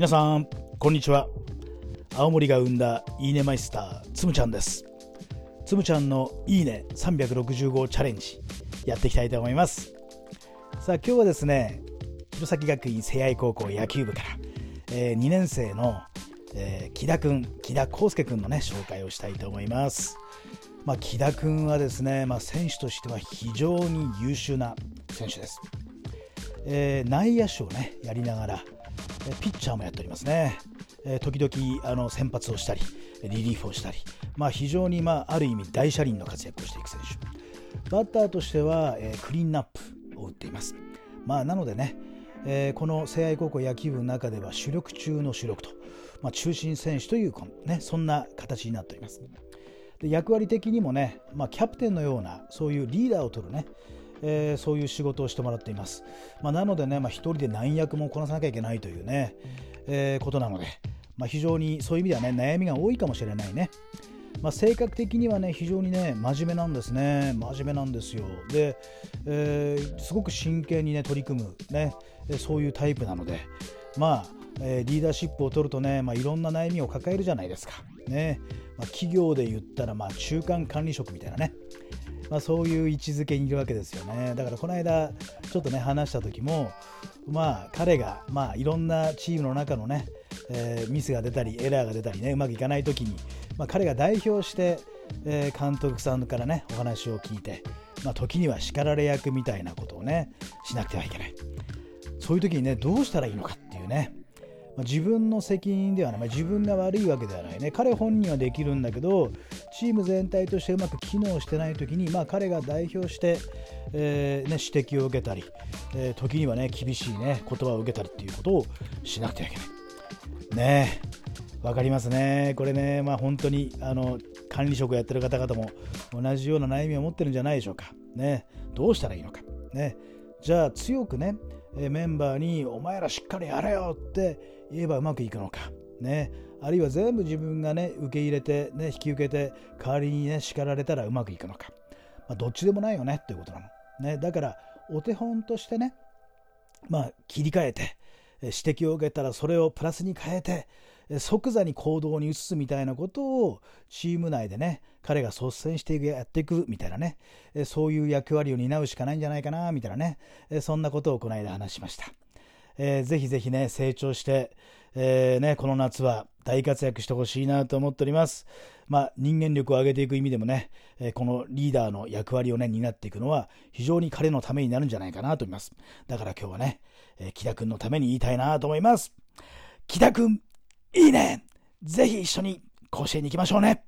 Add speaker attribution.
Speaker 1: 皆さんこんにちは。青森が生んだいいねマイスターつむちゃんです。つむちゃんのいいね365チャレンジやっていきたいと思います。さあ今日はですね弘前学院聖愛高校野球部から、えー、2年生の、えー、木田くん木田康介くんのね紹介をしたいと思います。まあ、木田君はですね、まあ、選手としては非常に優秀な選手です。えー、内野手をねやりながら、ピッチャーもやっておりますね、時々あの先発をしたりリリーフをしたり、まあ、非常に、まあ、ある意味大車輪の活躍をしていく選手。バッターとしては、え、クリーンナップを打っています、まあ、なのでね、え、この聖愛高校野球部の中では主力中の主力と、まあ、中心選手という、ね、そんな形になっております。で役割的にもね、まあ、キャプテンのようなそういうリーダーを取るねえー、そういう仕事をしてもらっています。まあ、なのでね、まあ、一人で何役もこなさなきゃいけないというね、えー、ことなので、まあ、非常にそういう意味ではね、悩みが多いかもしれないね。まあ、性格的にはね、非常にね、真面目なんですね。真面目なんですよ。で、えー、すごく真剣にね、取り組む、ね、そういうタイプなので、まあ、えー、リーダーシップを取るとね、まあ、いろんな悩みを抱えるじゃないですか。ねまあ、企業で言ったら、まあ、中間管理職みたいなね、まあ、そういう位置づけにいるわけですよね。だからこの間ちょっとね話した時もまあ彼がまあいろんなチームの中のね、えー、ミスが出たりエラーが出たりねうまくいかない時に、まあ、彼が代表して、えー、監督さんからねお話を聞いて、まあ、時には叱られ役みたいなことをねしなくてはいけない。そういう時にねどうしたらいいのかっていうねまあ、自分の責任ではない、まあ、自分が悪いわけではないね。彼本人はできるんだけどチーム全体としてうまく機能してない時に、まあ、彼が代表して、えーね、指摘を受けたり、えー、時にはね厳しいね言葉を受けたりっていうことをしなくてはいけない。ね。わかりますね。これねまあ本当にあの管理職やってる方々も同じような悩みを持ってるんじゃないでしょうか。ね。どうしたらいいのか。ね。じゃあ強くねメンバーにお前らしっかりやれよって言えばうまくいくのか。ね、あるいは全部自分がね受け入れて、ね、引き受けて代わりにね叱られたらうまくいくのか、まあ、どっちでもないよねということなの、ね、だからお手本としてね、まあ、切り替えて指摘を受けたらそれをプラスに変えて即座に行動に移すみたいなことをチーム内でね彼が率先してやっていくみたいなねそういう役割を担うしかないんじゃないかなみたいなねそんなことをこの間話しました。えー、ぜひぜひね、成長して、えー、ね、この夏は大活躍してほしいなと思っております。まあ、人間力を上げていく意味でもね、えこのリーダーの役割をね、担っていくのは非常に彼のためになるんじゃないかなと思います。だから今日はね、え、木田くんのために言いたいなと思います。木田くん、いいね。ぜひ一緒に甲子園に行きましょうね。